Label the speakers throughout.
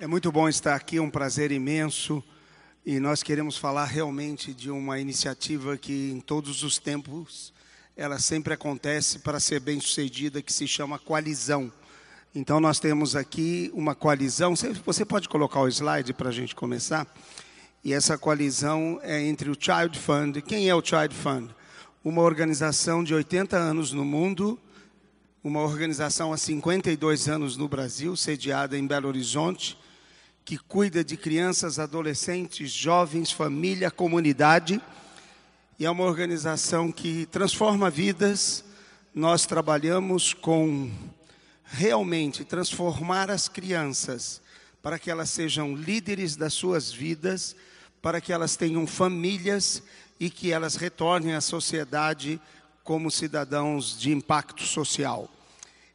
Speaker 1: É muito bom estar aqui, é um prazer imenso. E nós queremos falar realmente de uma iniciativa que em todos os tempos ela sempre acontece para ser bem sucedida, que se chama coalizão. Então nós temos aqui uma coalizão. Você pode colocar o slide para a gente começar? E essa coalizão é entre o Child Fund. Quem é o Child Fund? Uma organização de 80 anos no mundo, uma organização há 52 anos no Brasil, sediada em Belo Horizonte que cuida de crianças, adolescentes, jovens, família, comunidade. E é uma organização que transforma vidas. Nós trabalhamos com realmente transformar as crianças para que elas sejam líderes das suas vidas, para que elas tenham famílias e que elas retornem à sociedade como cidadãos de impacto social.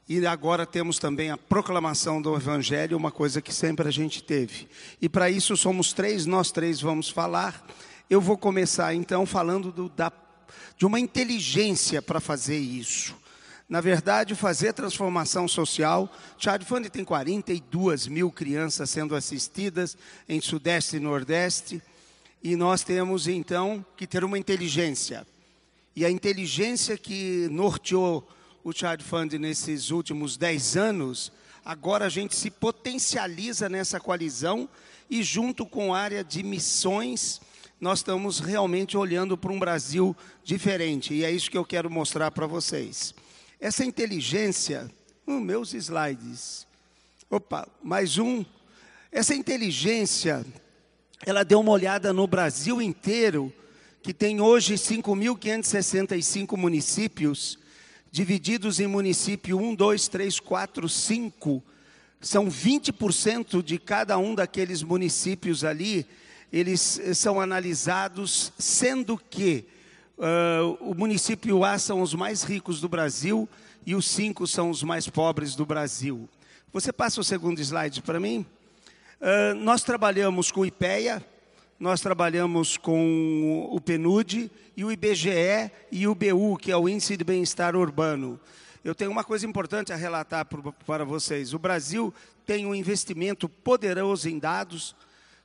Speaker 1: E agora temos também a proclamação do Evangelho, uma coisa que sempre a gente teve. E para isso somos três, nós três vamos falar. Eu vou começar então falando do, da, de uma inteligência para fazer isso. Na verdade, fazer transformação social. Child Fund tem 42 mil crianças sendo assistidas em Sudeste e Nordeste. E nós temos então que ter uma inteligência. E a inteligência que norteou o Child Fund nesses últimos 10 anos, agora a gente se potencializa nessa coalizão e junto com a área de missões, nós estamos realmente olhando para um Brasil diferente. E é isso que eu quero mostrar para vocês. Essa inteligência, os meus slides. Opa, mais um. Essa inteligência, ela deu uma olhada no Brasil inteiro, que tem hoje 5.565 municípios, divididos em município 1, 2, 3, 4, 5, são 20% de cada um daqueles municípios ali, eles eh, são analisados, sendo que uh, o município A são os mais ricos do Brasil e os cinco são os mais pobres do Brasil. Você passa o segundo slide para mim? Uh, nós trabalhamos com IPEA, nós trabalhamos com o PNUD e o IBGE e o BU, que é o Índice de Bem-Estar Urbano. Eu tenho uma coisa importante a relatar para vocês. O Brasil tem um investimento poderoso em dados,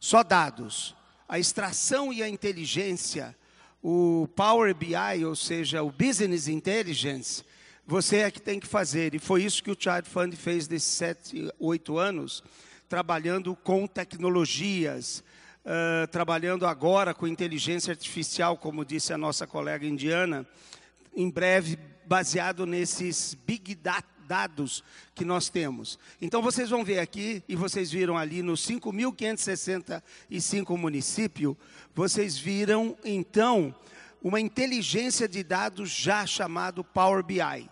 Speaker 1: só dados. A extração e a inteligência, o Power BI, ou seja, o Business Intelligence, você é que tem que fazer. E foi isso que o Child Fund fez desses sete, oito anos, trabalhando com tecnologias, trabalhando agora com inteligência artificial, como disse a nossa colega indiana, em breve baseado nesses big dados que nós temos. Então vocês vão ver aqui, e vocês viram ali nos 5.565 municípios, vocês viram então uma inteligência de dados já chamado Power BI.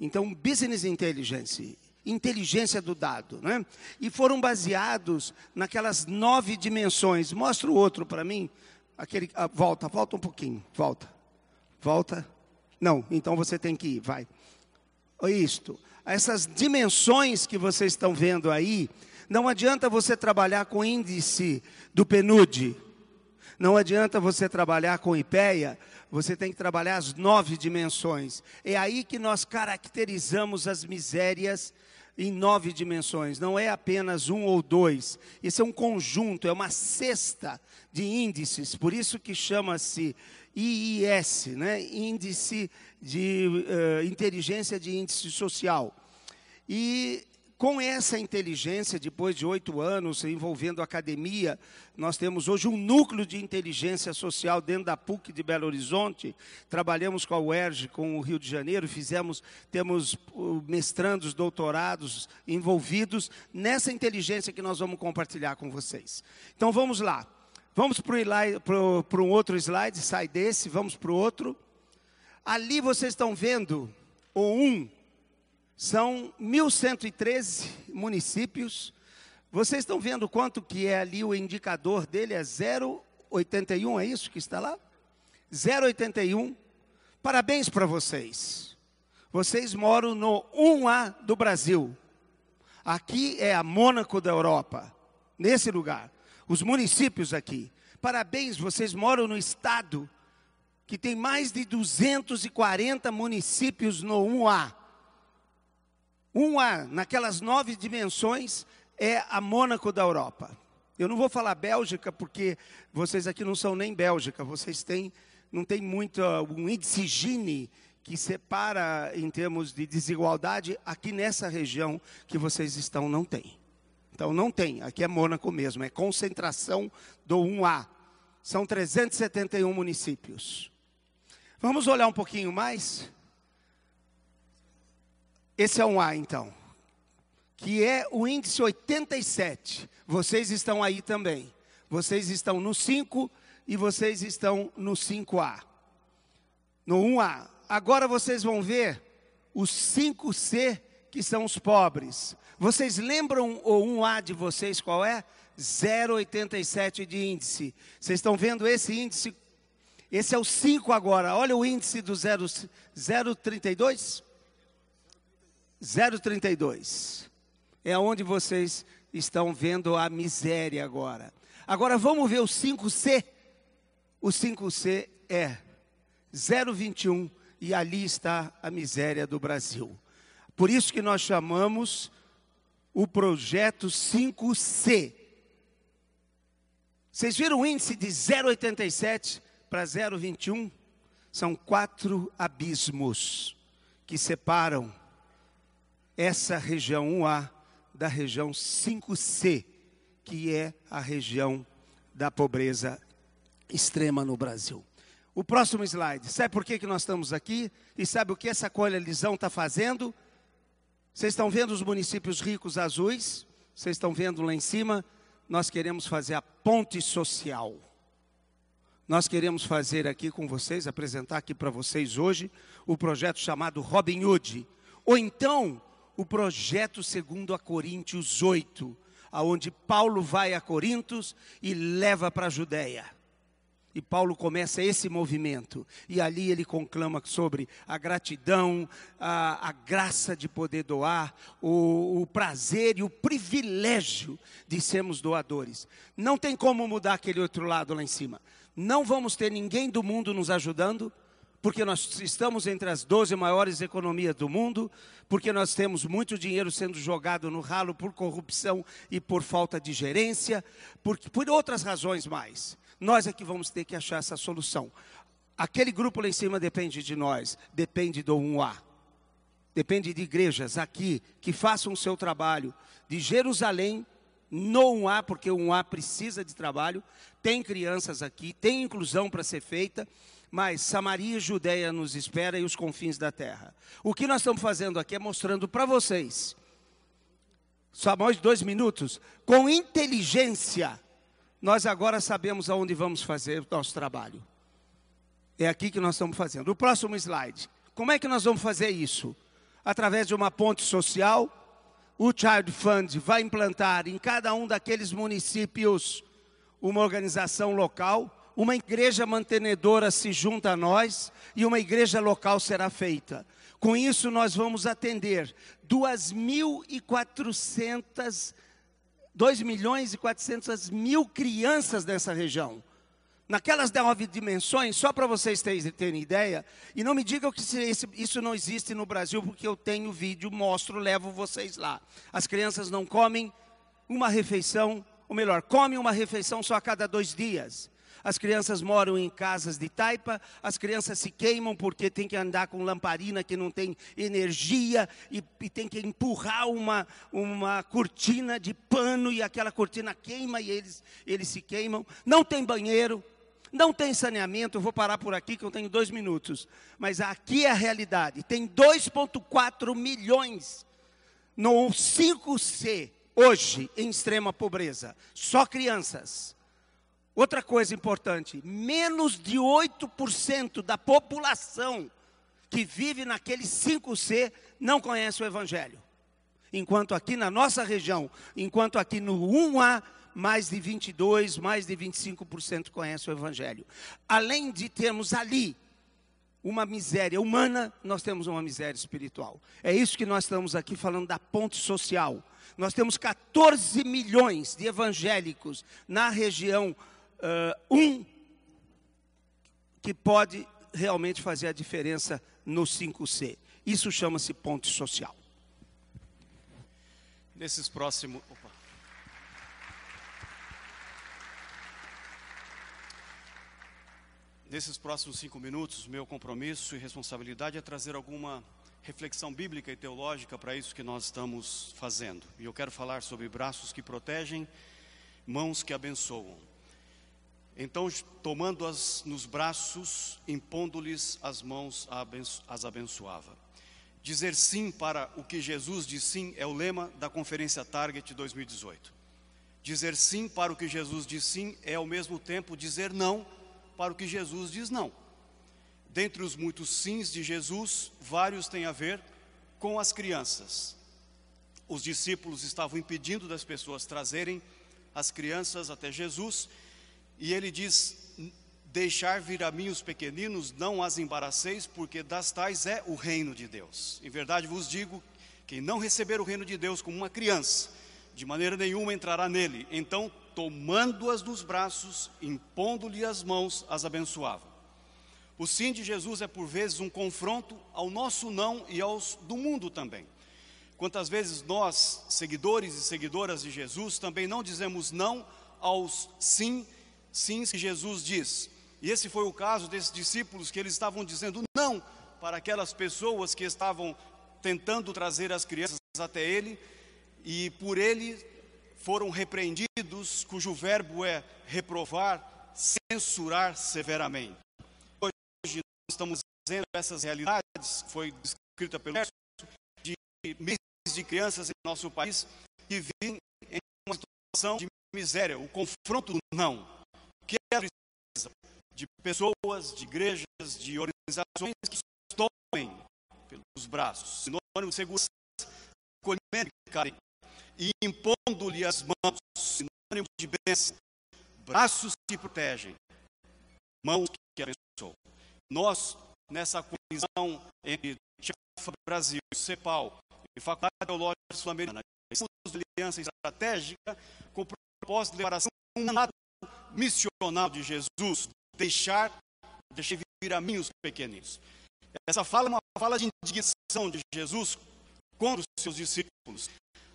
Speaker 1: Então, Business Intelligence inteligência do dado. Né? E foram baseados naquelas nove dimensões. Mostra o outro para mim. Aquele, ah, volta, volta um pouquinho. Volta. Volta. Não, então você tem que ir, vai. Isto. Essas dimensões que vocês estão vendo aí, não adianta você trabalhar com índice do PNUD. Não adianta você trabalhar com IPEA, você tem que trabalhar as nove dimensões. É aí que nós caracterizamos as misérias em nove dimensões, não é apenas um ou dois. Isso é um conjunto, é uma cesta de índices, por isso que chama-se IIS, né? Índice de uh, Inteligência de Índice Social. E com essa inteligência, depois de oito anos envolvendo academia, nós temos hoje um núcleo de inteligência social dentro da PUC de Belo Horizonte. Trabalhamos com a UERJ, com o Rio de Janeiro, fizemos, temos mestrandos, doutorados envolvidos nessa inteligência que nós vamos compartilhar com vocês. Então vamos lá. Vamos para um outro slide, sai desse, vamos para o outro. Ali vocês estão vendo o um são 1.113 municípios. Vocês estão vendo quanto que é ali o indicador dele? É 0,81, é isso que está lá? 0,81. Parabéns para vocês. Vocês moram no 1A do Brasil. Aqui é a Mônaco da Europa, nesse lugar. Os municípios aqui. Parabéns, vocês moram no estado que tem mais de 240 municípios no 1A. Um A, naquelas nove dimensões, é a Mônaco da Europa. Eu não vou falar Bélgica porque vocês aqui não são nem Bélgica, vocês têm não tem muito um índice Gini que separa em termos de desigualdade, aqui nessa região que vocês estão não tem. Então não tem, aqui é Mônaco mesmo, é concentração do 1A. São 371 municípios. Vamos olhar um pouquinho mais? Esse é um A então, que é o índice 87. Vocês estão aí também. Vocês estão no 5 e vocês estão no 5A. No 1A. Agora vocês vão ver os 5C, que são os pobres. Vocês lembram o 1A de vocês qual é? 0,87 de índice. Vocês estão vendo esse índice? Esse é o 5 agora. Olha o índice do 0,32. 0,32. É onde vocês estão vendo a miséria agora. Agora vamos ver o 5C. O 5C é 0,21 e ali está a miséria do Brasil. Por isso que nós chamamos o projeto 5C. Vocês viram o índice de 0,87 para 0,21? São quatro abismos que separam essa região 1A da região 5C, que é a região da pobreza extrema no Brasil. O próximo slide. Sabe por que, que nós estamos aqui? E sabe o que essa coalizão está fazendo? Vocês estão vendo os municípios ricos azuis? Vocês estão vendo lá em cima? Nós queremos fazer a ponte social. Nós queremos fazer aqui com vocês, apresentar aqui para vocês hoje, o projeto chamado Robin Hood. Ou então, o projeto segundo a Coríntios 8, aonde Paulo vai a Corintos e leva para a Judéia. E Paulo começa esse movimento. E ali ele conclama sobre a gratidão, a, a graça de poder doar, o, o prazer e o privilégio de sermos doadores. Não tem como mudar aquele outro lado lá em cima. Não vamos ter ninguém do mundo nos ajudando, porque nós estamos entre as 12 maiores economias do mundo, porque nós temos muito dinheiro sendo jogado no ralo por corrupção e por falta de gerência, por, por outras razões mais. Nós é que vamos ter que achar essa solução. Aquele grupo lá em cima depende de nós, depende do 1A. Depende de igrejas aqui que façam o seu trabalho, de Jerusalém no 1A, porque o 1A precisa de trabalho, tem crianças aqui, tem inclusão para ser feita, mas Samaria e Judéia nos espera e os confins da terra. O que nós estamos fazendo aqui é mostrando para vocês, só mais dois minutos, com inteligência, nós agora sabemos aonde vamos fazer o nosso trabalho. É aqui que nós estamos fazendo. O próximo slide. Como é que nós vamos fazer isso? Através de uma ponte social, o Child Fund vai implantar em cada um daqueles municípios uma organização local, uma igreja mantenedora se junta a nós e uma igreja local será feita. Com isso, nós vamos atender 2.400 2 milhões e 400 mil crianças nessa região. Naquelas nove dimensões, só para vocês terem ideia, e não me digam que isso não existe no Brasil, porque eu tenho vídeo, mostro, levo vocês lá. As crianças não comem uma refeição, ou melhor, comem uma refeição só a cada dois dias as crianças moram em casas de taipa, as crianças se queimam porque tem que andar com lamparina que não tem energia e, e tem que empurrar uma, uma cortina de pano e aquela cortina queima e eles, eles se queimam. Não tem banheiro, não tem saneamento, eu vou parar por aqui que eu tenho dois minutos. Mas aqui é a realidade. Tem 2,4 milhões no 5C hoje em extrema pobreza. Só crianças. Outra coisa importante: menos de 8% da população que vive naquele 5C não conhece o Evangelho. Enquanto aqui na nossa região, enquanto aqui no 1A, mais de 22, mais de 25% conhece o Evangelho. Além de termos ali uma miséria humana, nós temos uma miséria espiritual. É isso que nós estamos aqui falando da ponte social. Nós temos 14 milhões de evangélicos na região uh, um que pode realmente fazer a diferença no 5C. Isso chama-se ponte social.
Speaker 2: Nesses próximos. Nesses próximos cinco minutos, meu compromisso e responsabilidade é trazer alguma reflexão bíblica e teológica para isso que nós estamos fazendo. E eu quero falar sobre braços que protegem, mãos que abençoam. Então, tomando-as nos braços, impondo-lhes as mãos, as abençoava. Dizer sim para o que Jesus diz sim é o lema da Conferência Target 2018. Dizer sim para o que Jesus diz sim é ao mesmo tempo dizer não para o que Jesus diz não. Dentre os muitos sims de Jesus, vários têm a ver com as crianças. Os discípulos estavam impedindo das pessoas trazerem as crianças até Jesus, e ele diz: Deixar vir a mim os pequeninos, não as embaraceis, porque das tais é o reino de Deus. Em verdade vos digo: quem não receber o reino de Deus como uma criança, de maneira nenhuma entrará nele. Então, tomando-as nos braços, impondo-lhe as mãos, as abençoava. O sim de Jesus é por vezes um confronto ao nosso não e aos do mundo também. Quantas vezes nós, seguidores e seguidoras de Jesus, também não dizemos não aos sim, sims que Jesus diz. E esse foi o caso desses discípulos que eles estavam dizendo não para aquelas pessoas que estavam tentando trazer as crianças até ele e por ele foram repreendidos, cujo verbo é reprovar, censurar severamente. Hoje nós estamos dizendo essas realidades, foi descrita pelo de milhares de crianças em nosso país que vivem em uma situação de miséria, o confronto do não, que é a precisa de pessoas, de igrejas, de organizações que tomem pelos braços, sinônimo de segurança, e impondo-lhe as mãos, sinônimo de bênção, braços que protegem, mãos que abençoam. Nós, nessa colisão entre Chafa Brasil, CEPAL e Faculdade Teológica Sul-Americana, estamos aliança estratégica com o propósito de levar um mandato missional de Jesus, deixar, deixar vir a mim os pequeninos. Essa fala é uma fala de indignação de Jesus contra os seus discípulos.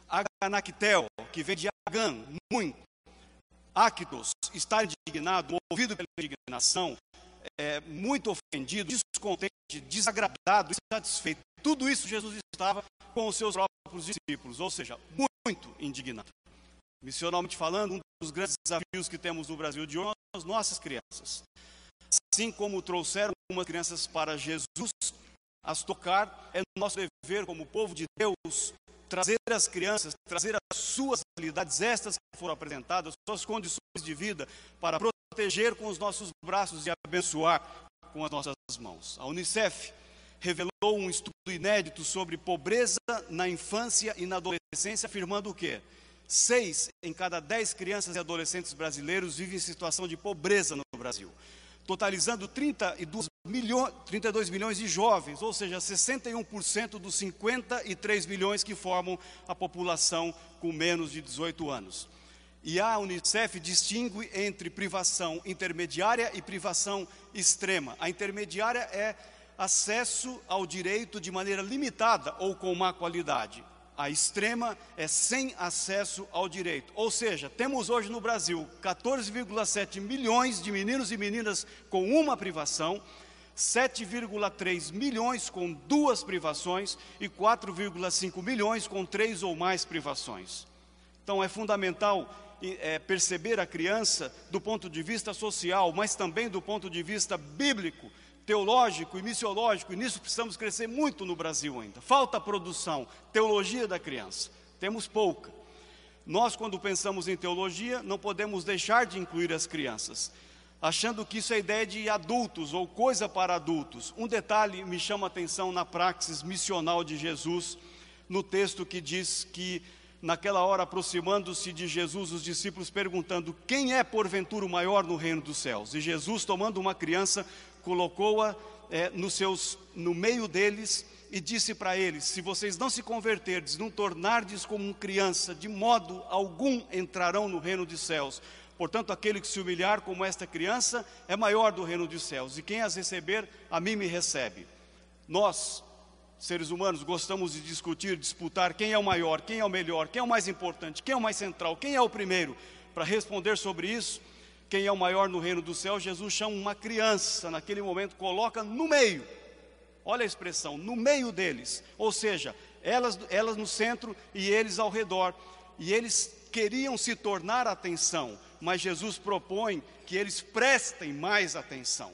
Speaker 2: Aganactel, que vem de Agan, muito. Actos, está indignado, movido pela indignação, é, muito ofendido, descontente, desagradado, insatisfeito. Tudo isso Jesus estava com os seus próprios discípulos, ou seja, muito indignado. Missionalmente falando, um dos grandes desafios que temos no Brasil de hoje são as nossas crianças. Assim como trouxeram algumas crianças para Jesus, as tocar, é nosso dever como povo de Deus trazer as crianças, trazer as suas realidades, estas que foram apresentadas, suas condições de vida, para proteger com os nossos braços e abençoar com as nossas mãos. A Unicef revelou um estudo inédito sobre pobreza na infância e na adolescência, afirmando o quê? Seis em cada dez crianças e adolescentes brasileiros vivem em situação de pobreza no Brasil totalizando 32 milhões, 32 milhões de jovens, ou seja, 61% dos 53 milhões que formam a população com menos de 18 anos. E a Unicef distingue entre privação intermediária e privação extrema. A intermediária é acesso ao direito de maneira limitada ou com má qualidade a extrema é sem acesso ao direito. Ou seja, temos hoje no Brasil 14,7 milhões de meninos e meninas com uma privação, 7,3 milhões com duas privações e 4,5 milhões com três ou mais privações. Então é fundamental é, perceber a criança do ponto de vista social, mas também do ponto de vista bíblico teológico e missiológico, e nisso precisamos crescer muito no Brasil ainda. Falta produção, teologia da criança. Temos pouca. Nós, quando pensamos em teologia, não podemos deixar de incluir as crianças, achando que isso é ideia de adultos ou coisa para adultos. Um detalhe me chama a atenção na praxis missional de Jesus, no texto que diz que naquela hora, aproximando-se de Jesus, os discípulos perguntando: Quem é porventura o maior no reino dos céus? E Jesus, tomando uma criança, colocou-a é, nos seus, no meio deles e disse para eles: Se vocês não se converterdes, não tornardes como criança, de modo algum entrarão no reino dos céus. Portanto, aquele que se humilhar como esta criança é maior do reino dos céus, e quem as receber, a mim me recebe. Nós, seres humanos, gostamos de discutir, disputar quem é o maior, quem é o melhor, quem é o mais importante, quem é o mais central, quem é o primeiro. Para responder sobre isso, quem é o maior no reino do céu, Jesus chama uma criança, naquele momento coloca no meio. Olha a expressão, no meio deles. Ou seja, elas, elas no centro e eles ao redor. E eles queriam se tornar atenção, mas Jesus propõe que eles prestem mais atenção.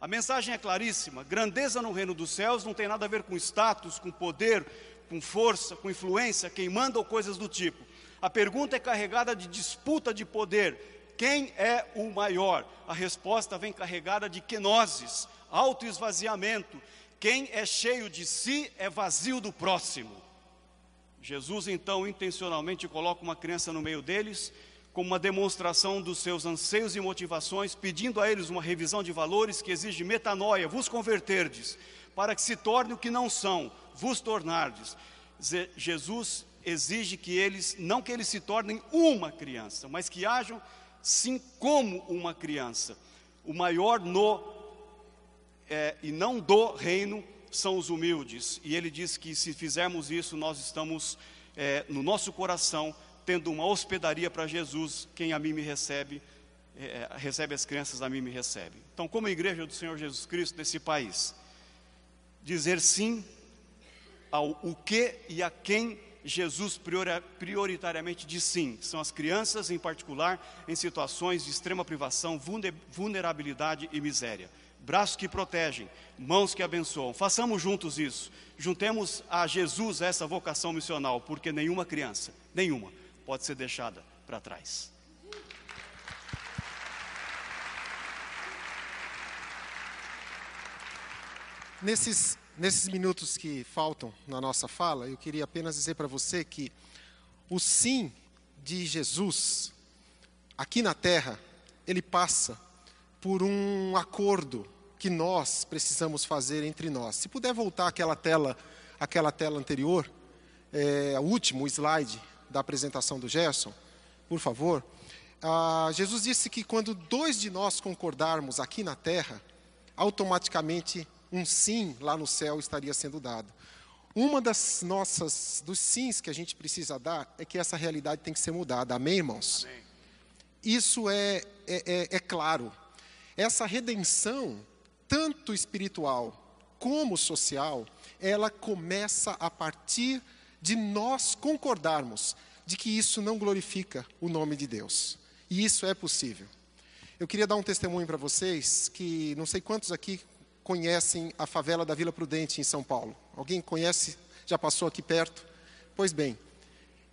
Speaker 2: A mensagem é claríssima: grandeza no reino dos céus não tem nada a ver com status, com poder, com força, com influência, quem manda ou coisas do tipo. A pergunta é carregada de disputa de poder. Quem é o maior? A resposta vem carregada de quenoses, autoesvaziamento. Quem é cheio de si é vazio do próximo. Jesus então intencionalmente coloca uma criança no meio deles, como uma demonstração dos seus anseios e motivações, pedindo a eles uma revisão de valores que exige metanoia, vos converterdes, para que se torne o que não são, vos tornardes. Jesus exige que eles, não que eles se tornem uma criança, mas que hajam sim como uma criança. O maior no é, e não do reino são os humildes. E ele diz que se fizermos isso, nós estamos é, no nosso coração tendo uma hospedaria para Jesus. Quem a mim me recebe, é, recebe as crianças, a mim me recebe. Então, como igreja do Senhor Jesus Cristo nesse país, dizer sim ao o que e a quem Jesus prioritariamente diz sim. São as crianças, em particular, em situações de extrema privação, vulnerabilidade e miséria braços que protegem, mãos que abençoam. Façamos juntos isso. Juntemos a Jesus essa vocação missional, porque nenhuma criança, nenhuma, pode ser deixada para trás.
Speaker 3: Nesses, nesses minutos que faltam na nossa fala, eu queria apenas dizer para você que o sim de Jesus aqui na terra, ele passa por um acordo que nós precisamos fazer entre nós. Se puder voltar aquela tela, aquela tela anterior, é, o último slide da apresentação do Gerson, por favor. Ah, Jesus disse que quando dois de nós concordarmos aqui na terra, automaticamente um sim lá no céu estaria sendo dado. Uma das nossas, dos sims que a gente precisa dar é que essa realidade tem que ser mudada. Amém, irmãos? Amém. Isso é, é, é, é claro. Essa redenção tanto espiritual como social, ela começa a partir de nós concordarmos de que isso não glorifica o nome de Deus. E isso é possível. Eu queria dar um testemunho para vocês que não sei quantos aqui conhecem a favela da Vila Prudente em São Paulo. Alguém conhece? Já passou aqui perto? Pois bem,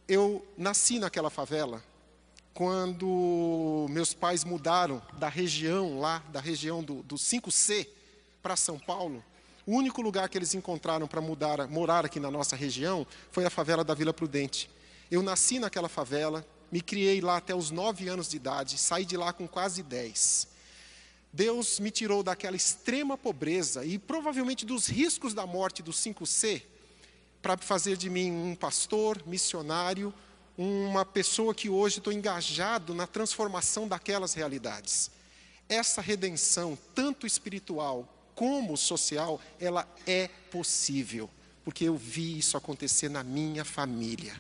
Speaker 3: eu nasci naquela favela quando meus pais mudaram da região lá, da região do, do 5C, para São Paulo, o único lugar que eles encontraram para mudar, morar aqui na nossa região foi a favela da Vila Prudente. Eu nasci naquela favela, me criei lá até os nove anos de idade, saí de lá com quase dez. Deus me tirou daquela extrema pobreza e provavelmente dos riscos da morte do 5C para fazer de mim um pastor, missionário, uma pessoa que hoje estou engajado na transformação daquelas realidades. Essa redenção, tanto espiritual como social, ela é possível, porque eu vi isso acontecer na minha família.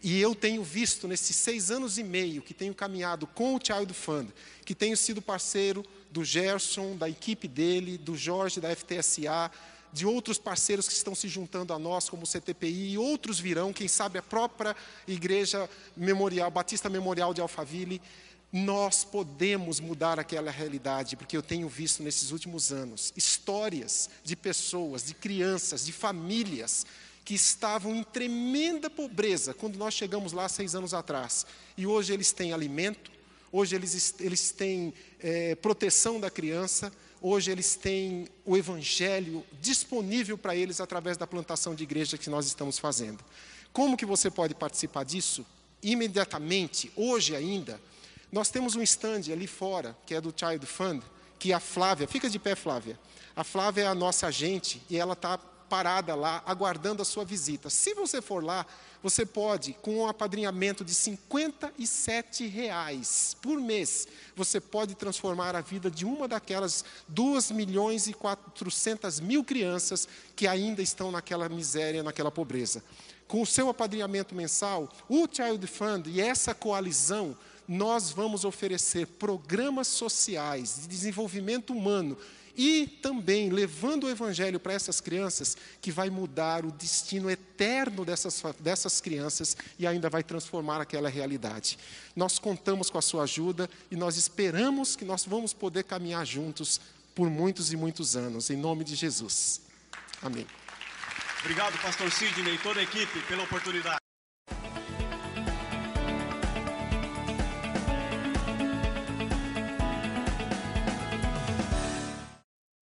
Speaker 3: E eu tenho visto nesses seis anos e meio que tenho caminhado com o Child Fund, que tenho sido parceiro do Gerson, da equipe dele, do Jorge da FTSA, de outros parceiros que estão se juntando a nós, como o CTPI, e outros virão, quem sabe a própria Igreja Memorial, Batista Memorial de Alphaville, nós podemos mudar aquela realidade, porque eu tenho visto nesses últimos anos histórias de pessoas, de crianças, de famílias que estavam em tremenda pobreza quando nós chegamos lá seis anos atrás. E hoje eles têm alimento, hoje eles, eles têm é, proteção da criança, Hoje eles têm o Evangelho disponível para eles através da plantação de igreja que nós estamos fazendo. Como que você pode participar disso? Imediatamente, hoje ainda, nós temos um stand ali fora, que é do Child Fund, que a Flávia, fica de pé, Flávia. A Flávia é a nossa agente e ela está parada lá, aguardando a sua visita. Se você for lá, você pode, com um apadrinhamento de 57 reais por mês, você pode transformar a vida de uma daquelas 2 milhões e 400 mil crianças que ainda estão naquela miséria, naquela pobreza. Com o seu apadrinhamento mensal, o Child Fund e essa coalizão nós vamos oferecer programas sociais de desenvolvimento humano e também levando o Evangelho para essas crianças, que vai mudar o destino eterno dessas, dessas crianças e ainda vai transformar aquela realidade. Nós contamos com a sua ajuda e nós esperamos que nós vamos poder caminhar juntos por muitos e muitos anos, em nome de Jesus. Amém.
Speaker 2: Obrigado, pastor Sidney e toda a equipe, pela oportunidade.